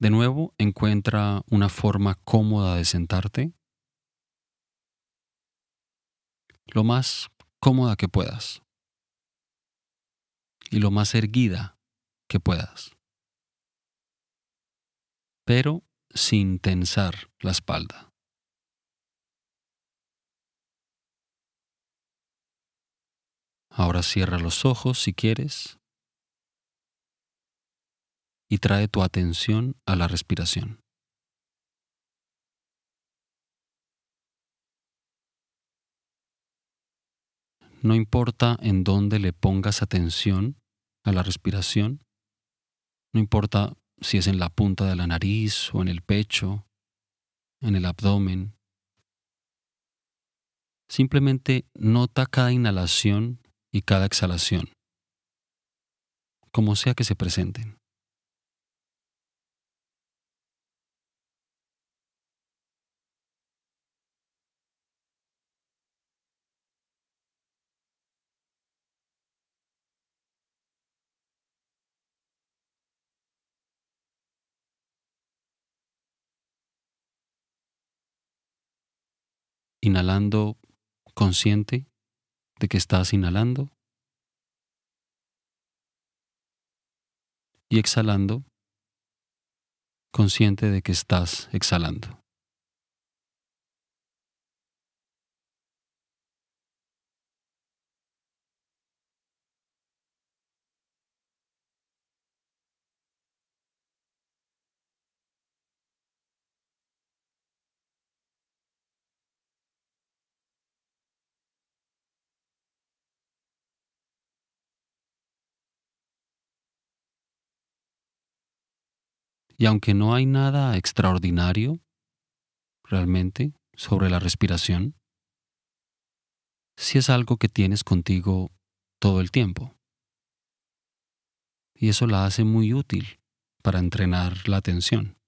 De nuevo, encuentra una forma cómoda de sentarte, lo más cómoda que puedas. Y lo más erguida que puedas, pero sin tensar la espalda. Ahora cierra los ojos si quieres y trae tu atención a la respiración. No importa en dónde le pongas atención a la respiración, no importa si es en la punta de la nariz o en el pecho, en el abdomen. Simplemente nota cada inhalación y cada exhalación, como sea que se presenten. Inhalando consciente de que estás inhalando y exhalando consciente de que estás exhalando. Y aunque no hay nada extraordinario realmente sobre la respiración, sí es algo que tienes contigo todo el tiempo. Y eso la hace muy útil para entrenar la atención,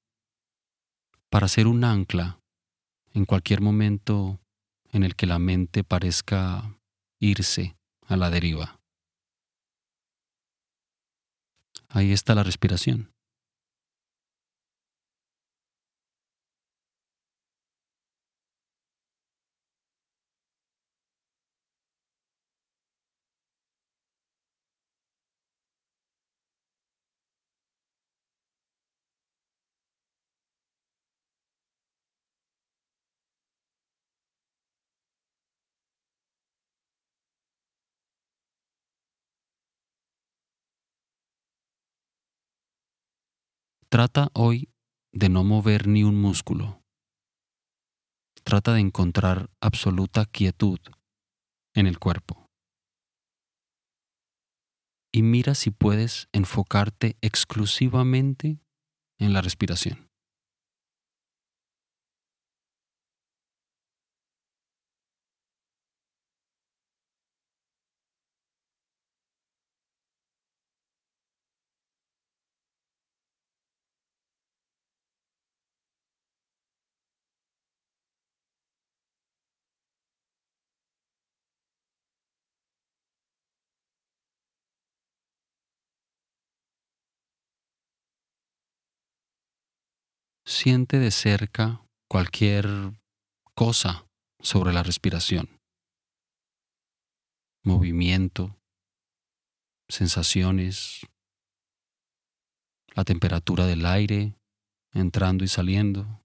para ser un ancla en cualquier momento en el que la mente parezca irse a la deriva. Ahí está la respiración. Trata hoy de no mover ni un músculo. Trata de encontrar absoluta quietud en el cuerpo. Y mira si puedes enfocarte exclusivamente en la respiración. Siente de cerca cualquier cosa sobre la respiración. Movimiento, sensaciones, la temperatura del aire entrando y saliendo.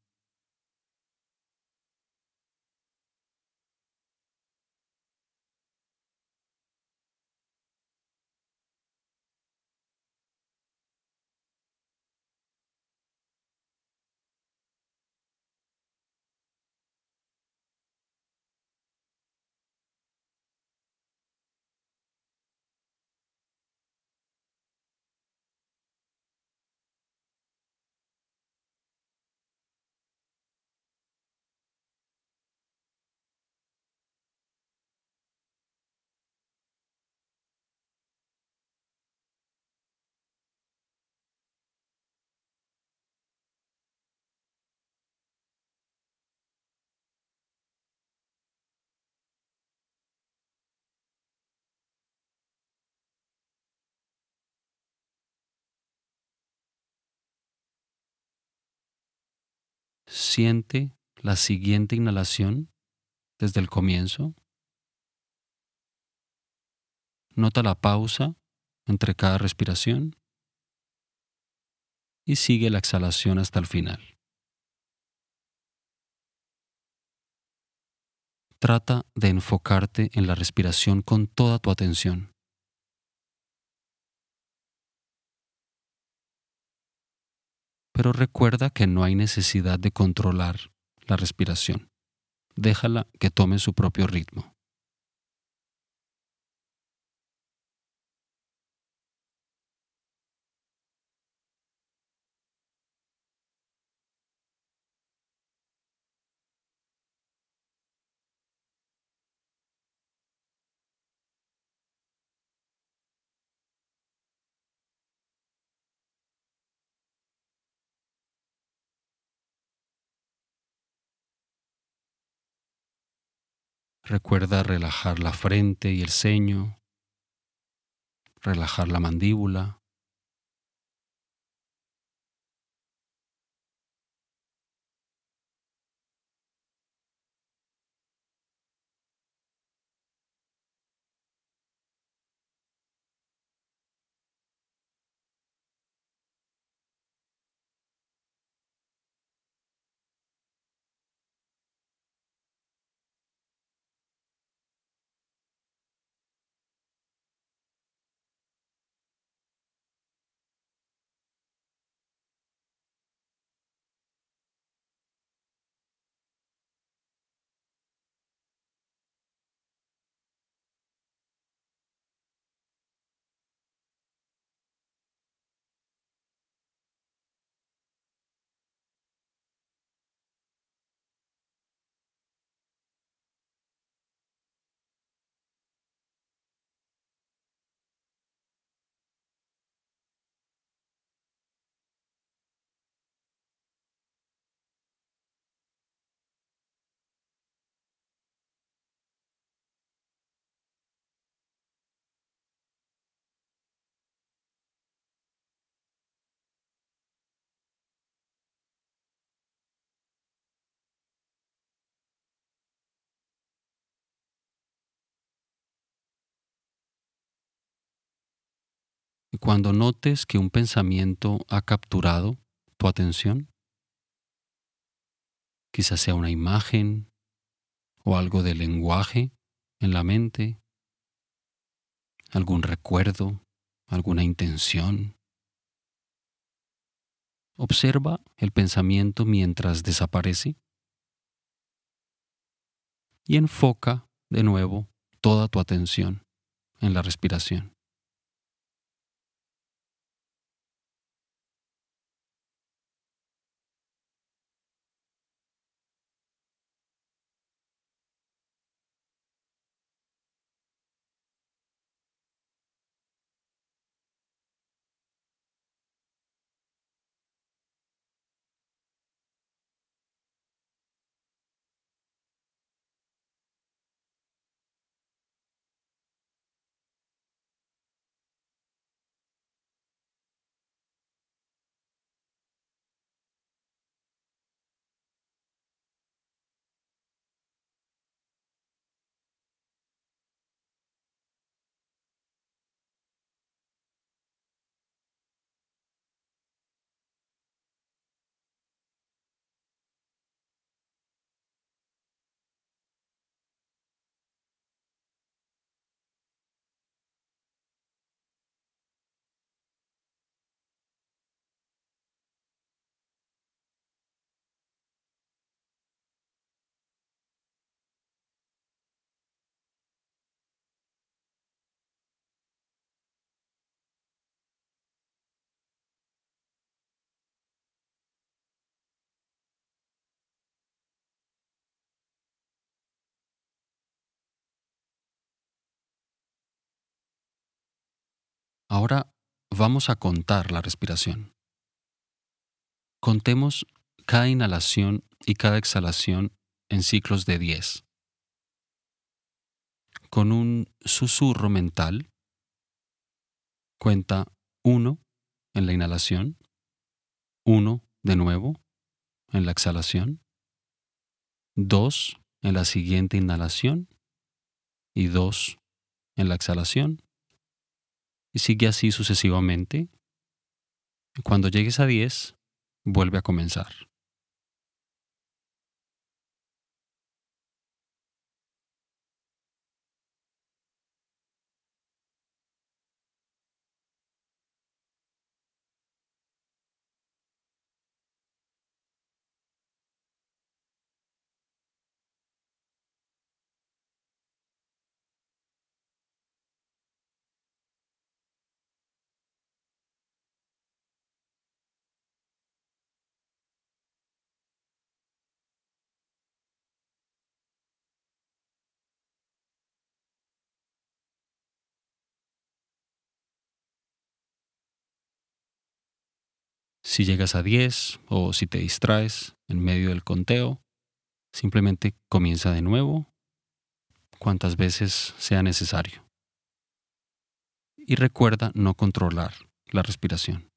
Siente la siguiente inhalación desde el comienzo. Nota la pausa entre cada respiración y sigue la exhalación hasta el final. Trata de enfocarte en la respiración con toda tu atención. Pero recuerda que no hay necesidad de controlar la respiración. Déjala que tome su propio ritmo. Recuerda relajar la frente y el ceño, relajar la mandíbula. Cuando notes que un pensamiento ha capturado tu atención, quizás sea una imagen o algo de lenguaje en la mente, algún recuerdo, alguna intención. Observa el pensamiento mientras desaparece y enfoca de nuevo toda tu atención en la respiración. Ahora vamos a contar la respiración. Contemos cada inhalación y cada exhalación en ciclos de 10. Con un susurro mental, cuenta 1 en la inhalación, 1 de nuevo, en la exhalación, dos en la siguiente inhalación y dos en la exhalación. Y sigue así sucesivamente. Cuando llegues a 10, vuelve a comenzar. Si llegas a 10 o si te distraes en medio del conteo, simplemente comienza de nuevo cuantas veces sea necesario. Y recuerda no controlar la respiración.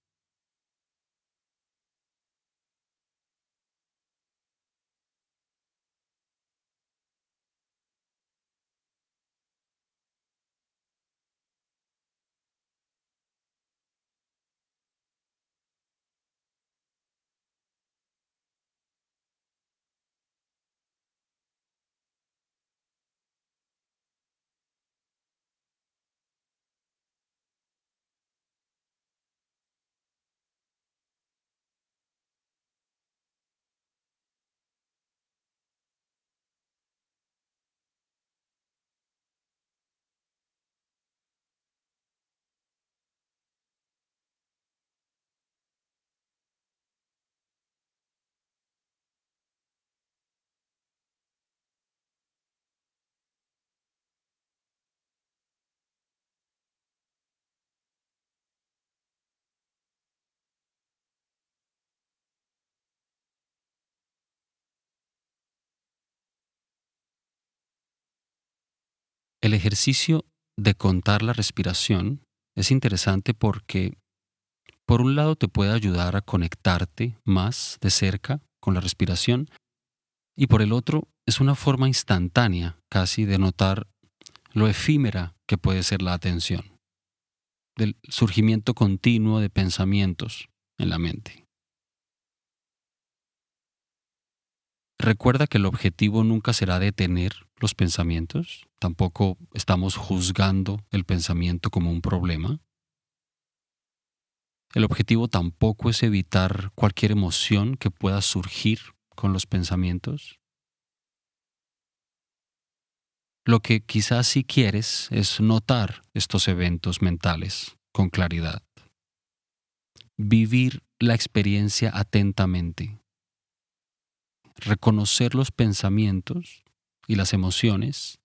El ejercicio de contar la respiración es interesante porque, por un lado, te puede ayudar a conectarte más de cerca con la respiración y por el otro, es una forma instantánea casi de notar lo efímera que puede ser la atención, del surgimiento continuo de pensamientos en la mente. Recuerda que el objetivo nunca será detener los pensamientos, tampoco estamos juzgando el pensamiento como un problema. El objetivo tampoco es evitar cualquier emoción que pueda surgir con los pensamientos. Lo que quizás sí quieres es notar estos eventos mentales con claridad. Vivir la experiencia atentamente reconocer los pensamientos y las emociones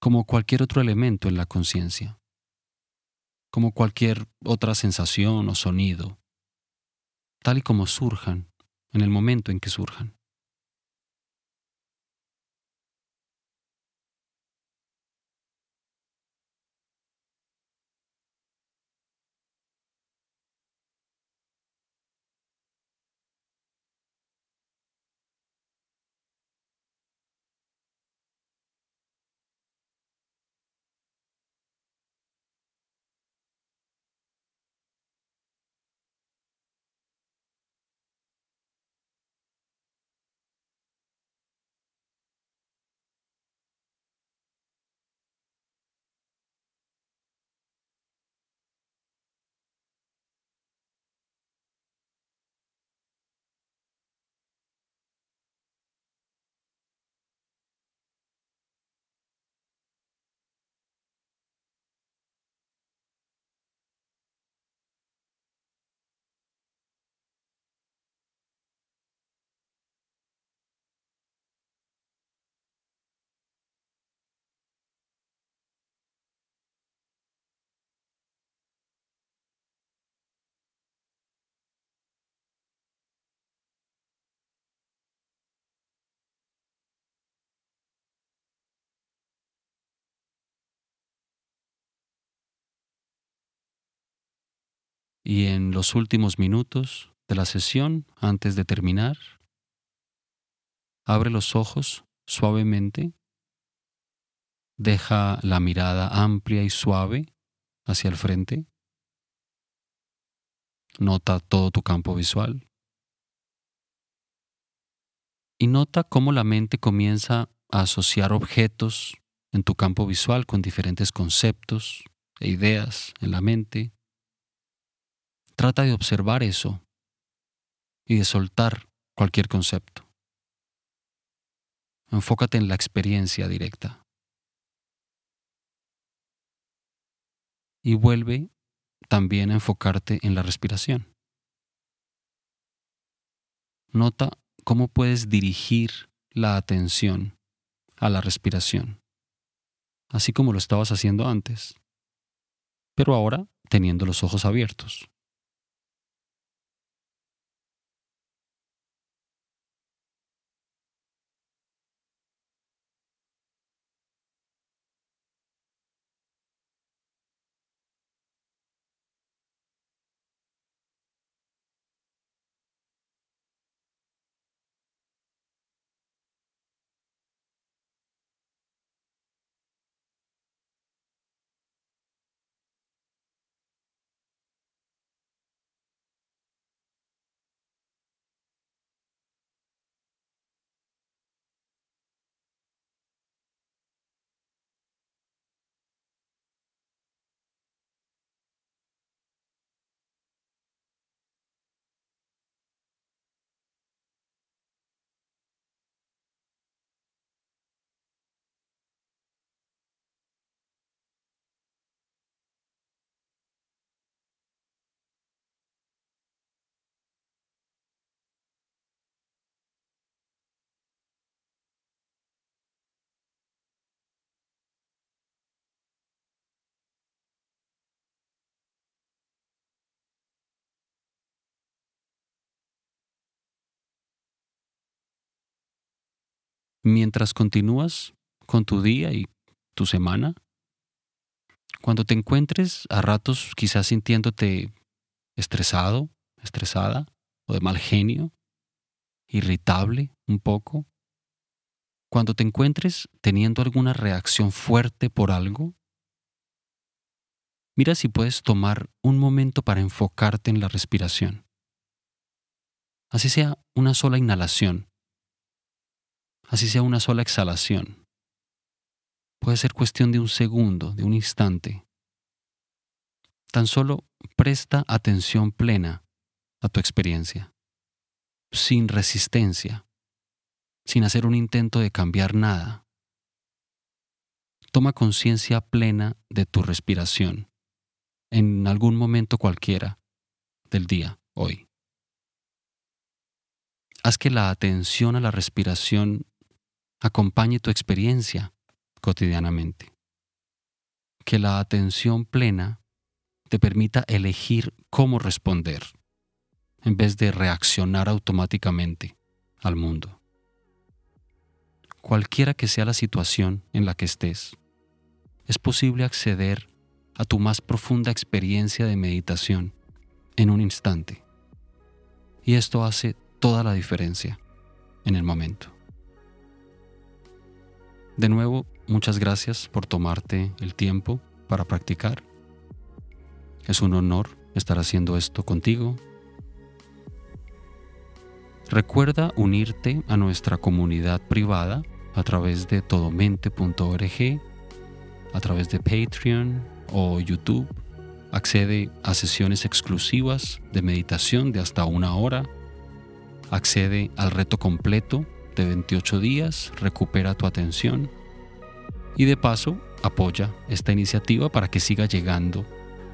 como cualquier otro elemento en la conciencia, como cualquier otra sensación o sonido, tal y como surjan en el momento en que surjan. Y en los últimos minutos de la sesión, antes de terminar, abre los ojos suavemente, deja la mirada amplia y suave hacia el frente, nota todo tu campo visual y nota cómo la mente comienza a asociar objetos en tu campo visual con diferentes conceptos e ideas en la mente. Trata de observar eso y de soltar cualquier concepto. Enfócate en la experiencia directa. Y vuelve también a enfocarte en la respiración. Nota cómo puedes dirigir la atención a la respiración, así como lo estabas haciendo antes, pero ahora teniendo los ojos abiertos. Mientras continúas con tu día y tu semana, cuando te encuentres a ratos quizás sintiéndote estresado, estresada o de mal genio, irritable un poco, cuando te encuentres teniendo alguna reacción fuerte por algo, mira si puedes tomar un momento para enfocarte en la respiración. Así sea una sola inhalación así sea una sola exhalación. Puede ser cuestión de un segundo, de un instante. Tan solo presta atención plena a tu experiencia, sin resistencia, sin hacer un intento de cambiar nada. Toma conciencia plena de tu respiración en algún momento cualquiera del día, hoy. Haz que la atención a la respiración acompañe tu experiencia cotidianamente. Que la atención plena te permita elegir cómo responder en vez de reaccionar automáticamente al mundo. Cualquiera que sea la situación en la que estés, es posible acceder a tu más profunda experiencia de meditación en un instante. Y esto hace toda la diferencia en el momento. De nuevo, muchas gracias por tomarte el tiempo para practicar. Es un honor estar haciendo esto contigo. Recuerda unirte a nuestra comunidad privada a través de todomente.org, a través de Patreon o YouTube. Accede a sesiones exclusivas de meditación de hasta una hora. Accede al reto completo de 28 días, recupera tu atención y de paso apoya esta iniciativa para que siga llegando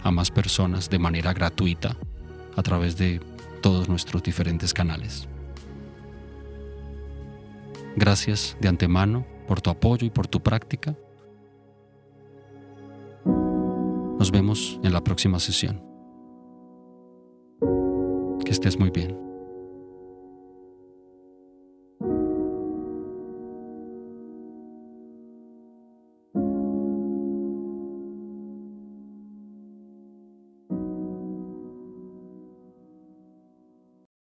a más personas de manera gratuita a través de todos nuestros diferentes canales. Gracias de antemano por tu apoyo y por tu práctica. Nos vemos en la próxima sesión. Que estés muy bien.